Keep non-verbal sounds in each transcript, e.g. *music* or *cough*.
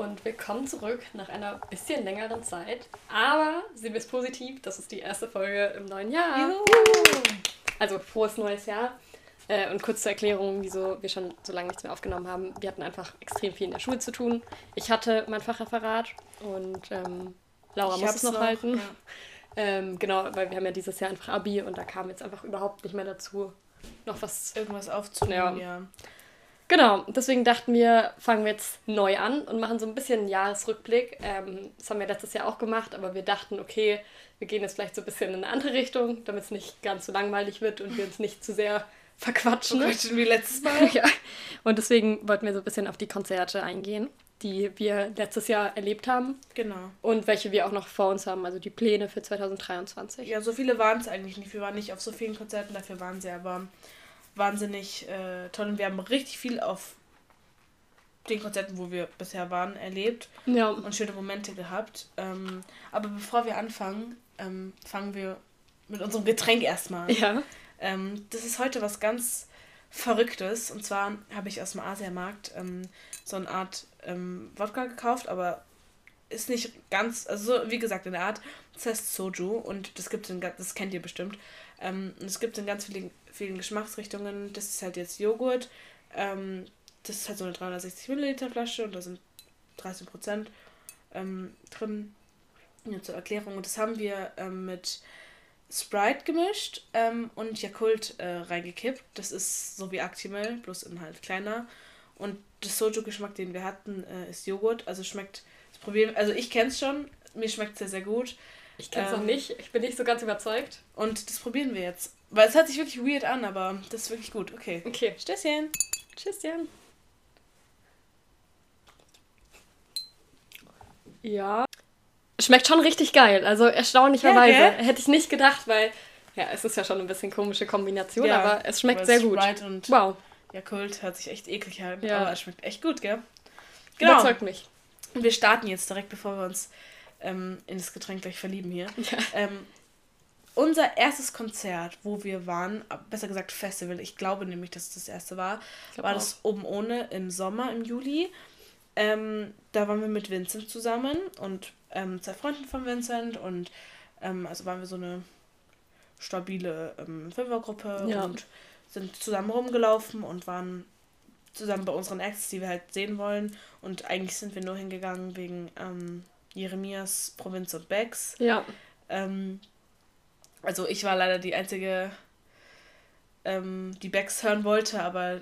Und willkommen zurück nach einer bisschen längeren Zeit. Aber wir es positiv, das ist die erste Folge im neuen Jahr. Juhu. Also frohes neues Jahr. Äh, und kurz zur Erklärung, wieso wir schon so lange nichts mehr aufgenommen haben. Wir hatten einfach extrem viel in der Schule zu tun. Ich hatte mein Fachreferat und ähm, Laura ich muss es noch, noch halten. Ja. *laughs* Ähm, genau, weil wir haben ja dieses Jahr einfach Abi und da kam jetzt einfach überhaupt nicht mehr dazu, noch was irgendwas aufzunehmen. Ja. ja. Genau, deswegen dachten wir, fangen wir jetzt neu an und machen so ein bisschen einen Jahresrückblick. Ähm, das haben wir letztes Jahr auch gemacht, aber wir dachten, okay, wir gehen jetzt vielleicht so ein bisschen in eine andere Richtung, damit es nicht ganz so langweilig wird und wir uns nicht zu sehr verquatschen. Verquatschen wie letztes *laughs* Mal. ja. Und deswegen wollten wir so ein bisschen auf die Konzerte eingehen, die wir letztes Jahr erlebt haben. Genau. Und welche wir auch noch vor uns haben, also die Pläne für 2023. Ja, so viele waren es eigentlich nicht. Wir waren nicht auf so vielen Konzerten, dafür waren sie aber wahnsinnig äh, toll und wir haben richtig viel auf den Konzerten, wo wir bisher waren, erlebt ja. und schöne Momente gehabt. Ähm, aber bevor wir anfangen, ähm, fangen wir mit unserem Getränk erstmal an. Ja. Ähm, das ist heute was ganz Verrücktes. Und zwar habe ich aus dem Asiamarkt ähm, so eine Art ähm, Wodka gekauft, aber ist nicht ganz, also wie gesagt, in der Art, das heißt Soju und das gibt in, das kennt ihr bestimmt. Ähm, es gibt in ganz vielen vielen Geschmacksrichtungen. Das ist halt jetzt Joghurt. Ähm, das ist halt so eine 360 Milliliter Flasche und da sind 13 Prozent ähm, drin. Nur zur Erklärung. Und das haben wir ähm, mit Sprite gemischt ähm, und Yakult äh, reingekippt. Das ist so wie Actimel, bloß in halt kleiner. Und der Soju-Geschmack, den wir hatten, äh, ist Joghurt. Also schmeckt, das probieren, also ich kenne es schon, mir schmeckt es sehr, sehr gut. Ich kenne es ähm, noch nicht, ich bin nicht so ganz überzeugt. Und das probieren wir jetzt. Weil es hört sich wirklich weird an, aber das ist wirklich gut. Okay. Okay. Stößchen. Tschüsschen. Ja. Schmeckt schon richtig geil. Also erstaunlicherweise. Ja. Hätte ich nicht gedacht, weil ja, es ist ja schon ein bisschen komische Kombination, ja, aber es schmeckt sehr gut. Wow. Jakult hört sich echt eklig an, ja. aber es schmeckt echt gut, gell? Genau. Überzeugt mich. Und wir starten jetzt direkt, bevor wir uns ähm, in das Getränk gleich verlieben hier. Ja. Ähm, unser erstes Konzert, wo wir waren, besser gesagt Festival, ich glaube nämlich, dass es das erste war, war das Oben Ohne im Sommer, im Juli. Ähm, da waren wir mit Vincent zusammen und ähm, zwei Freunden von Vincent und ähm, also waren wir so eine stabile ähm, Fünfergruppe ja. und sind zusammen rumgelaufen und waren zusammen bei unseren Acts, die wir halt sehen wollen. Und eigentlich sind wir nur hingegangen wegen ähm, Jeremias, Provinz und Becks. Ja. Ähm, also ich war leider die einzige, ähm, die Becks hören wollte, aber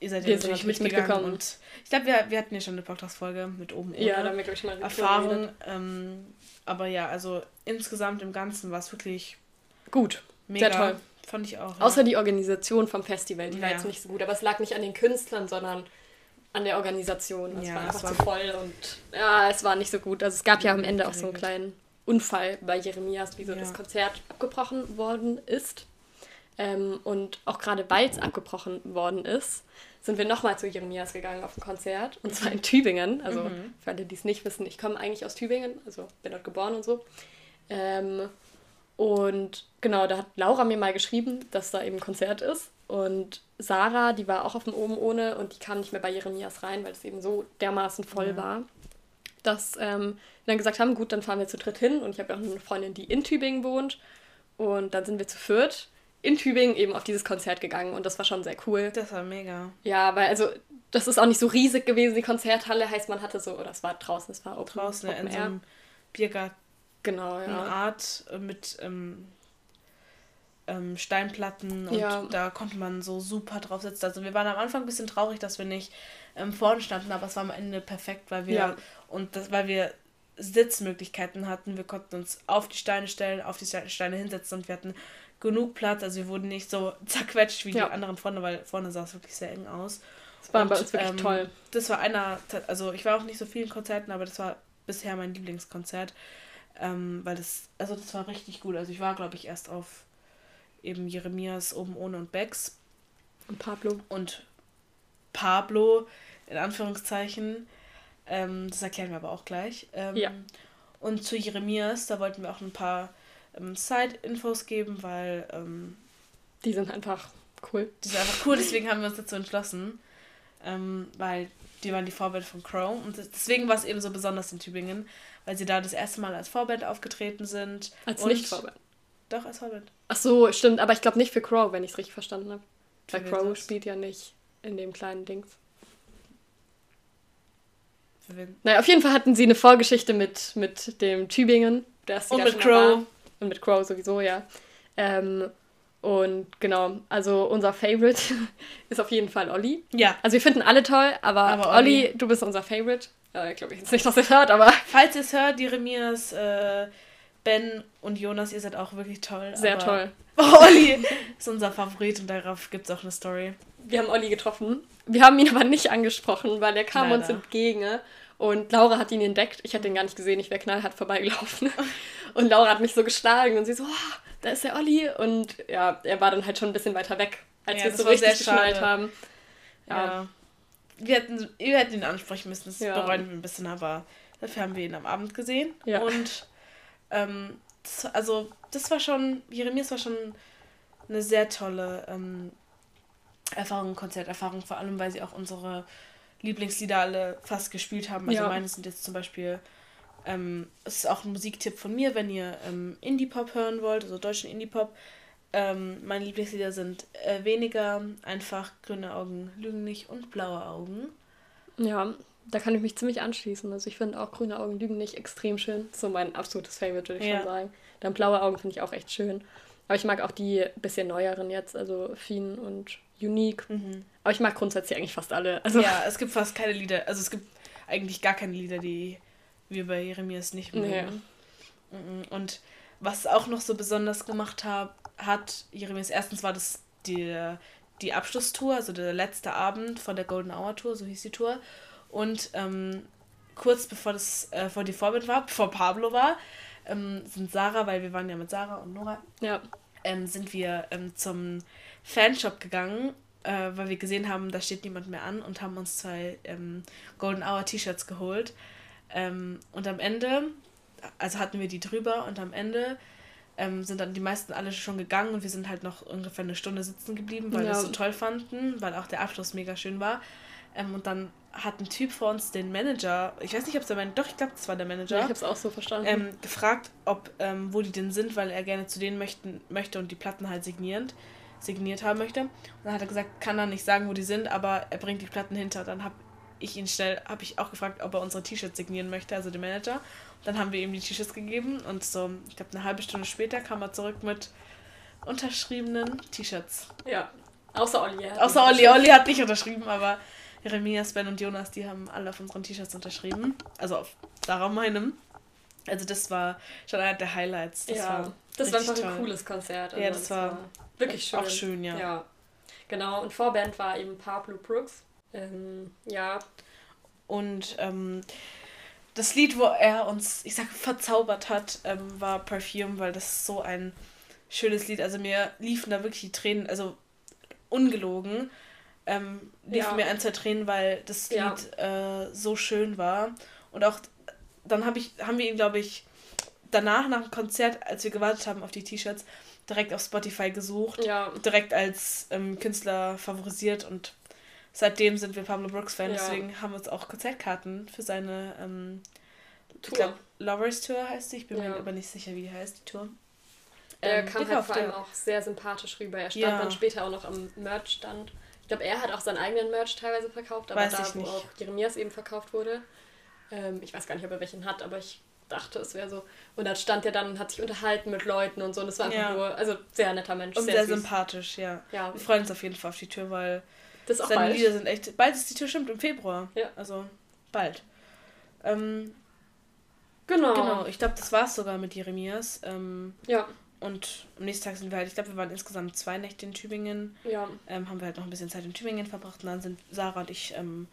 ihr seid ja natürlich mitgegangen. Und ich glaube, wir, wir hatten ja schon eine Podcast-Folge mit oben ohne ja, da haben wir, ich, mal Erfahrung. Ähm, aber ja, also insgesamt im Ganzen war es wirklich gut. Mega. Sehr toll. Fand ich auch. Ja. Außer die Organisation vom Festival, die ja. war jetzt nicht so gut. Aber es lag nicht an den Künstlern, sondern an der Organisation. Es ja, war einfach war zu voll und ja, es war nicht so gut. Also es gab ja am Ende auch so einen kleinen Unfall bei Jeremias, wie so ja. das Konzert abgebrochen worden ist. Ähm, und auch gerade weil es abgebrochen worden ist, sind wir nochmal zu Jeremias gegangen auf ein Konzert. Und zwar in Tübingen. Also mhm. für alle, die es nicht wissen, ich komme eigentlich aus Tübingen, also bin dort geboren und so. Ähm, und genau, da hat Laura mir mal geschrieben, dass da eben ein Konzert ist. Und Sarah, die war auch auf dem Oben ohne und die kam nicht mehr bei Jeremias rein, weil es eben so dermaßen voll ja. war, dass ähm, wir dann gesagt haben, gut, dann fahren wir zu dritt hin. Und ich habe auch eine Freundin, die in Tübingen wohnt. Und dann sind wir zu viert in Tübingen eben auf dieses Konzert gegangen und das war schon sehr cool. Das war mega. Ja, weil also das ist auch nicht so riesig gewesen, die Konzerthalle, heißt man hatte so, oder es war draußen, es war open, draußen open in so einem Biergarten. Genau, ja. Eine Art mit ähm, ähm, Steinplatten und ja. da konnte man so super drauf sitzen. Also wir waren am Anfang ein bisschen traurig, dass wir nicht ähm, vorne standen, aber es war am Ende perfekt, weil wir ja. und das, weil wir Sitzmöglichkeiten hatten. Wir konnten uns auf die Steine stellen, auf die Steine hinsetzen und wir hatten genug Platz. Also wir wurden nicht so *laughs* zerquetscht wie ja. die anderen vorne, weil vorne sah es wirklich sehr eng aus. Das war und, bei uns wirklich ähm, toll. Das war einer, also ich war auch nicht so vielen Konzerten, aber das war bisher mein Lieblingskonzert. Ähm, weil das, also das war richtig gut. Also ich war, glaube ich, erst auf eben Jeremias oben ohne und Becks. Und Pablo. Und Pablo, in Anführungszeichen. Ähm, das erklären wir aber auch gleich. Ähm, ja. Und zu Jeremias, da wollten wir auch ein paar ähm, Side-Infos geben, weil. Ähm, die sind einfach cool. Die sind einfach cool, deswegen haben wir uns dazu entschlossen. ähm, weil die waren die Vorband von Crow. Und deswegen war es eben so besonders in Tübingen, weil sie da das erste Mal als Vorband aufgetreten sind. Als Nicht-Vorband. Doch, als Vorband. Ach so, stimmt, aber ich glaube nicht für Crow, wenn ich es richtig verstanden habe. Weil Crow das? spielt ja nicht in dem kleinen Dings. Für wen? Naja, auf jeden Fall hatten sie eine Vorgeschichte mit, mit dem Tübingen. Und mit Crow. War. Und mit Crow sowieso, ja. Ähm, und genau, also unser Favorite *laughs* ist auf jeden Fall Olli. Ja. Also wir finden alle toll, aber, aber Olli, Olli, du bist unser Favorite. Äh, Glaube ich jetzt nicht, dass ihr es hört, aber. Falls ihr es hört, Jeremias, äh, Ben und Jonas, ihr seid auch wirklich toll. Sehr toll. *laughs* Olli ist unser Favorit und darauf gibt es auch eine Story. Wir haben Olli getroffen. Wir haben ihn aber nicht angesprochen, weil er kam Leider. uns entgegen und Laura hat ihn entdeckt. Ich hatte ihn gar nicht gesehen, ich wäre knallhart vorbeigelaufen. *laughs* Und Laura hat mich so geschlagen und sie so, oh, da ist der Olli. Und ja, er war dann halt schon ein bisschen weiter weg, als ja, wir es so richtig geschnallt haben. Ja. ja. Wir, hätten, wir hätten ihn ansprechen müssen, das ja. bereuen wir ein bisschen, aber dafür haben wir ihn am Abend gesehen. Ja. Und ähm, das, also, das war schon, Jeremias war schon eine sehr tolle ähm, Erfahrung, Konzerterfahrung, vor allem, weil sie auch unsere Lieblingslieder alle fast gespielt haben. Also ja. meine sind jetzt zum Beispiel ähm, es ist auch ein Musiktipp von mir, wenn ihr ähm, Indie-Pop hören wollt, also deutschen Indie-Pop. Ähm, meine Lieblingslieder sind äh, weniger einfach grüne Augen lügen nicht und blaue Augen. Ja, da kann ich mich ziemlich anschließen. Also ich finde auch grüne Augen lügen nicht extrem schön. So mein absolutes Favorite, würde ich ja. schon sagen. Dann blaue Augen finde ich auch echt schön. Aber ich mag auch die bisschen neueren jetzt, also Fien und Unique. Mhm. Aber ich mag grundsätzlich eigentlich fast alle. Also ja, es gibt fast keine Lieder, also es gibt eigentlich gar keine Lieder, die wir bei Jeremias nicht mögen. Nee. Und was auch noch so besonders gemacht hab, hat, Jeremias, erstens war das die, die Abschlusstour, also der letzte Abend von der Golden Hour Tour, so hieß die Tour. Und ähm, kurz bevor das äh, vor die Vorband war, bevor Pablo war, ähm, sind Sarah, weil wir waren ja mit Sarah und Nora, ja. ähm, sind wir ähm, zum Fanshop gegangen, äh, weil wir gesehen haben, da steht niemand mehr an und haben uns zwei ähm, Golden Hour T-Shirts geholt. Ähm, und am Ende, also hatten wir die drüber und am Ende ähm, sind dann die meisten alle schon gegangen und wir sind halt noch ungefähr eine Stunde sitzen geblieben, weil ja. wir es so toll fanden, weil auch der Abschluss mega schön war. Ähm, und dann hat ein Typ vor uns den Manager, ich weiß nicht, ob es der Manager, doch, ich glaube, das war der Manager. Ja, ich habe es auch so verstanden. Ähm, gefragt, ob, ähm, wo die denn sind, weil er gerne zu denen möchten, möchte und die Platten halt signierend, signiert haben möchte. Und dann hat er gesagt, kann er nicht sagen, wo die sind, aber er bringt die Platten hinter. Dann habe ich ihn schnell, habe ich auch gefragt, ob er unsere T-Shirts signieren möchte, also den Manager. Dann haben wir ihm die T-Shirts gegeben und so, ich glaube, eine halbe Stunde später kam er zurück mit unterschriebenen T-Shirts. Ja, außer Olli. Außer Olli. Olli hat nicht unterschrieben, aber Jeremias, Ben und Jonas, die haben alle auf unseren T-Shirts unterschrieben. Also auf Sarah meinem. Also das war schon einer der Highlights. Das ja, war das war einfach toll. ein cooles Konzert. Also ja, das war, war wirklich schön. Auch schön, ja. ja. Genau, und Vorband war eben Pablo Brooks. Ähm, ja. Und ähm, das Lied, wo er uns, ich sag, verzaubert hat, ähm, war Perfume, weil das ist so ein schönes Lied. Also mir liefen da wirklich die Tränen, also ungelogen, ähm, liefen ja. mir ein, zwei Tränen, weil das Lied ja. äh, so schön war. Und auch dann hab ich, haben wir ihn, glaube ich, danach, nach dem Konzert, als wir gewartet haben auf die T-Shirts, direkt auf Spotify gesucht, ja. direkt als ähm, Künstler favorisiert und seitdem sind wir Pablo Brooks Fan, deswegen haben wir uns auch Konzertkarten für seine ähm, Tour. Ich glaub, Lovers Tour heißt sie, ich bin mir aber nicht sicher, wie die heißt, die Tour. Er ähm, kam halt vor allem auch sehr sympathisch rüber. Er stand ja. dann später auch noch am Merch-Stand. Ich glaube, er hat auch seinen eigenen Merch teilweise verkauft, aber weiß da, wo auch Jeremias eben verkauft wurde. Ähm, ich weiß gar nicht, ob er welchen hat, aber ich dachte, es wäre so. Und dann stand er dann und hat sich unterhalten mit Leuten und so. Und es war einfach ja. nur, also sehr netter Mensch. Und sehr, sehr sympathisch, ja. ja. Wir freuen uns auf jeden Fall auf die Tür, weil das Seine bald. Lieder sind echt. Bald ist die Tür stimmt, im Februar. Ja. Also bald. Ähm, genau. Genau, ich glaube, das war es sogar mit Jeremias. Ähm, ja. Und am nächsten Tag sind wir halt, ich glaube, wir waren insgesamt zwei Nächte in Tübingen. Ja. Ähm, haben wir halt noch ein bisschen Zeit in Tübingen verbracht und dann sind Sarah und ich ähm,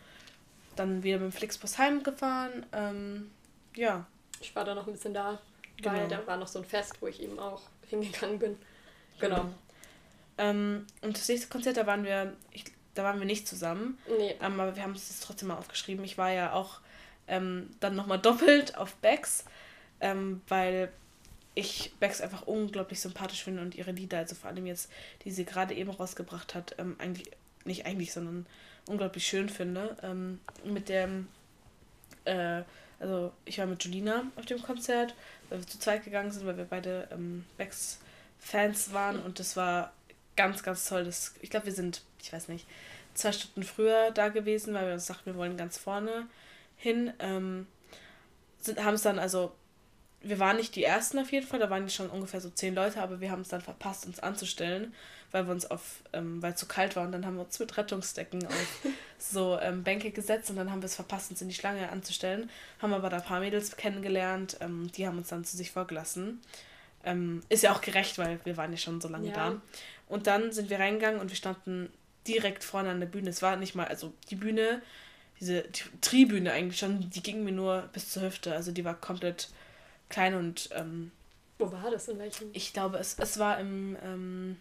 dann wieder mit dem Flixbus heimgefahren. Ähm, ja. Ich war da noch ein bisschen da, weil genau. da war noch so ein Fest, wo ich eben auch hingegangen bin. Genau. Ähm, und das nächste Konzert, da waren wir, ich da waren wir nicht zusammen. Nee. Ähm, aber wir haben es trotzdem mal aufgeschrieben. Ich war ja auch ähm, dann nochmal doppelt auf Bex, ähm, weil ich Bex einfach unglaublich sympathisch finde und ihre Lieder, also vor allem jetzt, die sie gerade eben rausgebracht hat, ähm, eigentlich nicht eigentlich, sondern unglaublich schön finde. Ähm, mit dem, äh, also ich war mit Julina auf dem Konzert, weil wir zu zweit gegangen sind, weil wir beide ähm, Bex-Fans waren und das war ganz, ganz toll. Das, ich glaube, wir sind, ich weiß nicht, zwei Stunden früher da gewesen, weil wir uns dachten, wir wollen ganz vorne hin. Ähm, haben es dann also wir waren nicht die Ersten auf jeden Fall, da waren schon ungefähr so zehn Leute, aber wir haben es dann verpasst, uns anzustellen, weil wir uns auf, ähm, weil es zu kalt war und dann haben wir uns mit Rettungsdecken auf *laughs* so ähm, Bänke gesetzt und dann haben wir es verpasst, uns in die Schlange anzustellen, haben aber da ein paar Mädels kennengelernt, ähm, die haben uns dann zu sich vorgelassen. Ähm, ist ja auch gerecht, weil wir waren ja schon so lange ja. da. Und dann sind wir reingegangen und wir standen direkt vorne an der Bühne. Es war nicht mal, also die Bühne, diese die Tribüne eigentlich schon, die ging mir nur bis zur Hüfte, also die war komplett klein und. Ähm, Wo war das? In welchem? Ich glaube, es, es war im, ähm,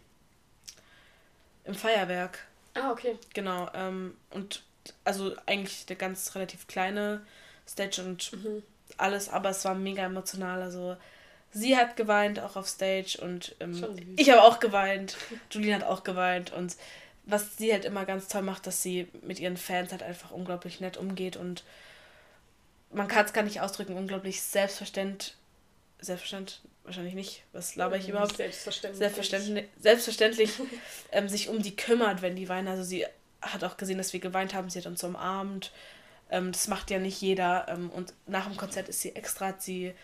im Feuerwerk. Ah, okay. Genau. Ähm, und also eigentlich eine ganz relativ kleine Stage und mhm. alles, aber es war mega emotional. Also sie hat geweint auch auf Stage und ähm, ich habe auch geweint. *laughs* Julien hat auch geweint und was sie halt immer ganz toll macht, dass sie mit ihren Fans halt einfach unglaublich nett umgeht und man kann es gar nicht ausdrücken, unglaublich selbstverständlich selbstverständlich, wahrscheinlich nicht, was laber ich überhaupt? Selbstverständlich. Selbstverständlich, selbstverständlich ähm, sich um die kümmert, wenn die weinen. Also sie hat auch gesehen, dass wir geweint haben, sie hat uns umarmt. Ähm, das macht ja nicht jeder. Ähm, und nach dem Konzert ist sie extra, hat sie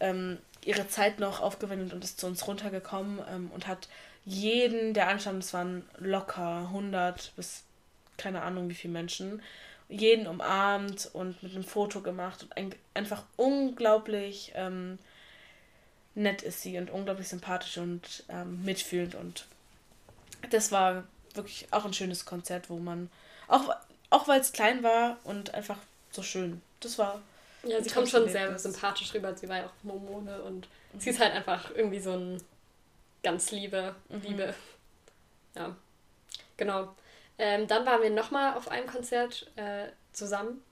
ähm, ihre Zeit noch aufgewendet und ist zu uns runtergekommen ähm, und hat jeden, der anstand, es waren locker 100 bis keine Ahnung wie viele Menschen, jeden umarmt und mit einem Foto gemacht und ein, einfach unglaublich ähm, nett ist sie und unglaublich sympathisch und ähm, mitfühlend. Und das war wirklich auch ein schönes Konzert, wo man, auch, auch weil es klein war und einfach so schön, das war. Ja, sie kommt schon sehr sympathisch rüber. Sie war ja auch Momone und mhm. sie ist halt einfach irgendwie so ein ganz Liebe, mhm. Liebe. Ja, genau. Ähm, dann waren wir nochmal auf einem Konzert äh, zusammen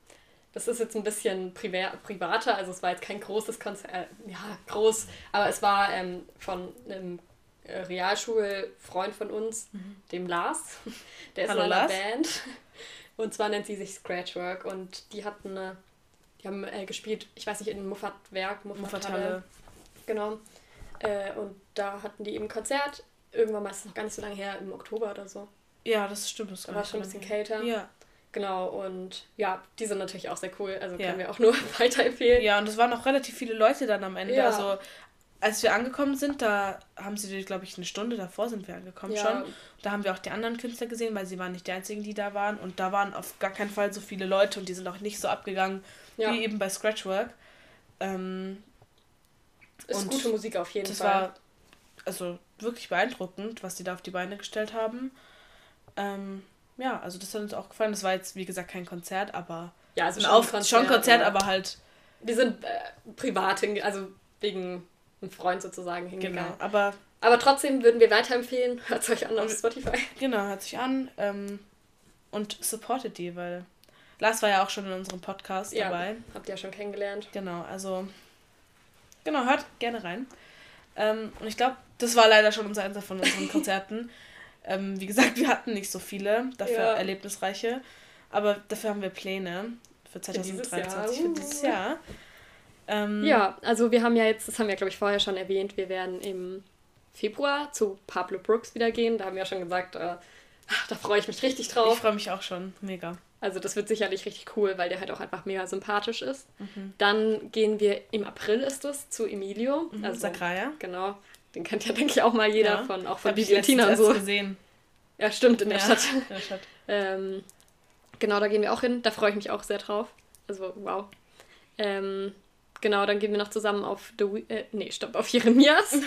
das ist jetzt ein bisschen privater, also es war jetzt kein großes Konzert, äh, ja, groß, aber es war ähm, von einem äh, Realschulfreund von uns, mhm. dem Lars. *laughs* Der ist Hallo, in einer Lars. Band. Und zwar nennt sie sich Scratchwork und die hatten eine, die haben äh, gespielt, ich weiß nicht, in Muffatwerk, Muffathalle. Genau. Äh, und da hatten die eben ein Konzert. Irgendwann mal ist es noch gar nicht so lange her, im Oktober oder so. Ja, das stimmt. Das war schon ein bisschen kälter. Ja. Genau, und ja, die sind natürlich auch sehr cool. Also ja. können wir auch nur *laughs* weiterempfehlen. Ja, und es waren auch relativ viele Leute dann am Ende. Ja. Also als wir angekommen sind, da haben sie, glaube ich, eine Stunde davor sind wir angekommen ja. schon. Da haben wir auch die anderen Künstler gesehen, weil sie waren nicht die einzigen, die da waren. Und da waren auf gar keinen Fall so viele Leute und die sind auch nicht so abgegangen ja. wie eben bei Scratchwork. Ähm, ist gute Musik auf jeden das Fall. Das war also wirklich beeindruckend, was die da auf die Beine gestellt haben. Ähm, ja, also das hat uns auch gefallen. Das war jetzt, wie gesagt, kein Konzert, aber. Ja, also schon, auf, Konzert, schon Konzert, aber, aber halt. Wir sind äh, privat also wegen einem Freund sozusagen hingegangen. Genau, aber. Aber trotzdem würden wir weiterempfehlen, *laughs* hört es euch an auf Spotify. Genau, hört sich an ähm, und supportet die, weil Lars war ja auch schon in unserem Podcast ja, dabei. Habt ihr ja schon kennengelernt. Genau, also genau, hört gerne rein. Ähm, und ich glaube, das war leider schon unser Einsatz von unseren *laughs* Konzerten. Ähm, wie gesagt, wir hatten nicht so viele, dafür ja. erlebnisreiche. Aber dafür haben wir Pläne für 2023, für dieses Jahr. Ähm, ja, also wir haben ja jetzt, das haben wir glaube ich vorher schon erwähnt, wir werden im Februar zu Pablo Brooks wieder gehen. Da haben wir ja schon gesagt, äh, da freue ich mich richtig drauf. Ich freue mich auch schon, mega. Also das wird sicherlich richtig cool, weil der halt auch einfach mega sympathisch ist. Mhm. Dann gehen wir im April ist es zu Emilio. Mhm, also, Sakraya. Genau. Den kennt ja, denke ich, auch mal jeder ja, von, auch von Bibliothina und so. gesehen. Ja, stimmt, in der ja, Stadt. In der Stadt. ähm, genau, da gehen wir auch hin. Da freue ich mich auch sehr drauf. Also, wow. Ähm, genau, dann gehen wir noch zusammen auf The äh, nee, stopp, auf Jeremias.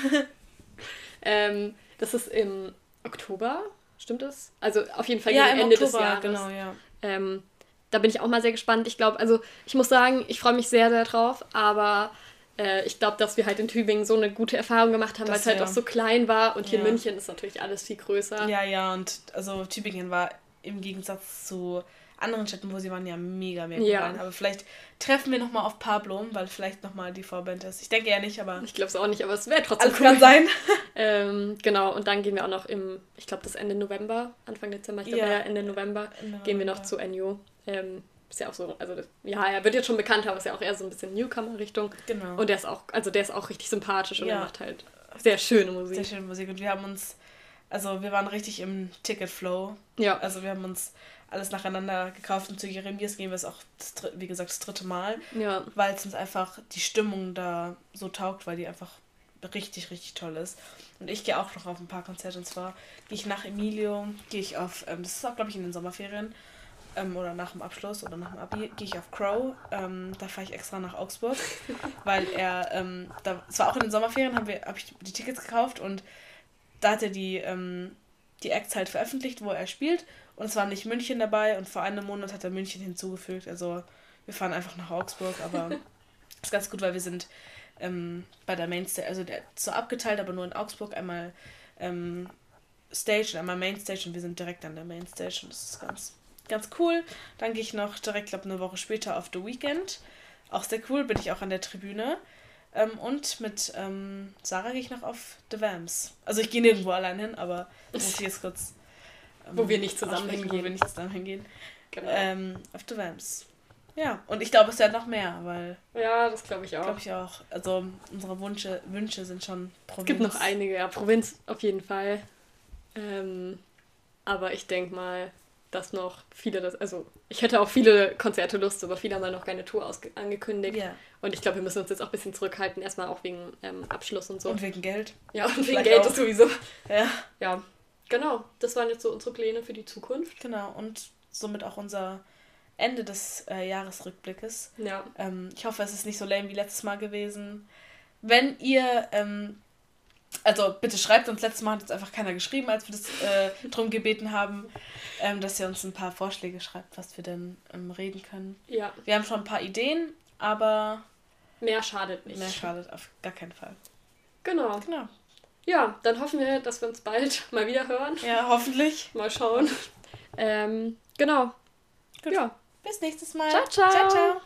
*laughs* ähm, das ist im Oktober, stimmt es? Also auf jeden Fall ja, gegen Ende Oktober, des Jahres. Genau, ja. Ähm, da bin ich auch mal sehr gespannt. Ich glaube, also ich muss sagen, ich freue mich sehr, sehr drauf, aber äh, ich glaube, dass wir halt in Tübingen so eine gute Erfahrung gemacht haben, weil es halt auch so klein war und hier ja. in München ist natürlich alles viel größer. Ja, ja, und also Tübingen war im Gegensatz zu anderen Städten, wo sie waren, ja mega, mega ja. gefallen. Aber vielleicht treffen wir nochmal auf Pablo, weil vielleicht nochmal die Vorband ist. Ich denke ja nicht, aber. Ich glaube es auch nicht, aber es wäre trotzdem. Alles cool. kann sein. *laughs* ähm, genau, und dann gehen wir auch noch im, ich glaube, das Ende November, Anfang Dezember, ich glaube ja. ja Ende November, Ende gehen wir noch zu NU. Ähm, ist ja auch so, also das, ja, er wird jetzt schon bekannter, aber ist ja auch eher so ein bisschen Newcomer-Richtung. Genau. Und der ist auch, also der ist auch richtig sympathisch und ja. er macht halt sehr schöne Musik. Sehr schöne Musik. Und wir haben uns, also wir waren richtig im Ticket-Flow. Ja. Also wir haben uns alles nacheinander gekauft und zu Jeremias gehen wir es auch, das, wie gesagt, das dritte Mal. Ja. Weil es uns einfach die Stimmung da so taugt, weil die einfach richtig, richtig toll ist. Und ich gehe auch noch auf ein paar Konzerte. Und zwar gehe ich nach Emilio, gehe ich auf, ähm, das ist auch, glaube ich, in den Sommerferien, ähm, oder nach dem Abschluss oder nach dem Abi, gehe ich auf Crow. Ähm, da fahre ich extra nach Augsburg, *laughs* weil er, ähm, da, es war auch in den Sommerferien, habe hab ich die Tickets gekauft und da hat er die, ähm, die Acts halt veröffentlicht, wo er spielt. Und es war nicht München dabei und vor einem Monat hat er München hinzugefügt. Also wir fahren einfach nach Augsburg, aber *laughs* ist ganz gut, weil wir sind ähm, bei der Mainstage, also der so abgeteilt, aber nur in Augsburg einmal ähm, Stage und einmal Mainstage und wir sind direkt an der Mainstage und das ist ganz, ganz cool. Dann gehe ich noch direkt, glaube eine Woche später auf The Weekend. Auch sehr cool, bin ich auch an der Tribüne. Ähm, und mit ähm, Sarah gehe ich noch auf The Vamps. Also ich gehe nirgendwo allein hin, aber *laughs* muss ich jetzt kurz. Ähm, wo wir nicht zusammen hingehen. Wo wir nicht zusammen hingehen. Genau. Ähm, auf The Vamps. Ja, und ich glaube, es wird noch mehr, weil. Ja, das glaube ich auch. Glaube ich auch. Also unsere Wünsche, Wünsche sind schon Provinz. Es gibt noch einige, ja. Provinz auf jeden Fall. Ähm, aber ich denke mal, dass noch viele das, also ich hätte auch viele Konzerte Lust, aber viele haben halt noch keine Tour angekündigt. Ja. Und ich glaube, wir müssen uns jetzt auch ein bisschen zurückhalten, erstmal auch wegen ähm, Abschluss und so. Und wegen Geld. Ja, und wegen Geld auch. ist sowieso. Ja. Ja, genau. Das waren jetzt so unsere Pläne für die Zukunft. Genau, und somit auch unser Ende des äh, Jahresrückblickes. Ja. Ähm, ich hoffe, es ist nicht so lame wie letztes Mal gewesen. Wenn ihr ähm, also bitte schreibt uns, letztes Mal hat uns einfach keiner geschrieben, als wir das äh, drum gebeten haben, ähm, dass ihr uns ein paar Vorschläge schreibt, was wir denn ähm, reden können. Ja. Wir haben schon ein paar Ideen, aber. Mehr schadet nicht. Mehr schadet auf gar keinen Fall. Genau. Genau. Ja, dann hoffen wir, dass wir uns bald *laughs* mal wieder hören. Ja, hoffentlich. mal schauen. ähm, genau. Gut. Ja. Bis nächstes Mal. Ciao, ciao. Ciao, ciao.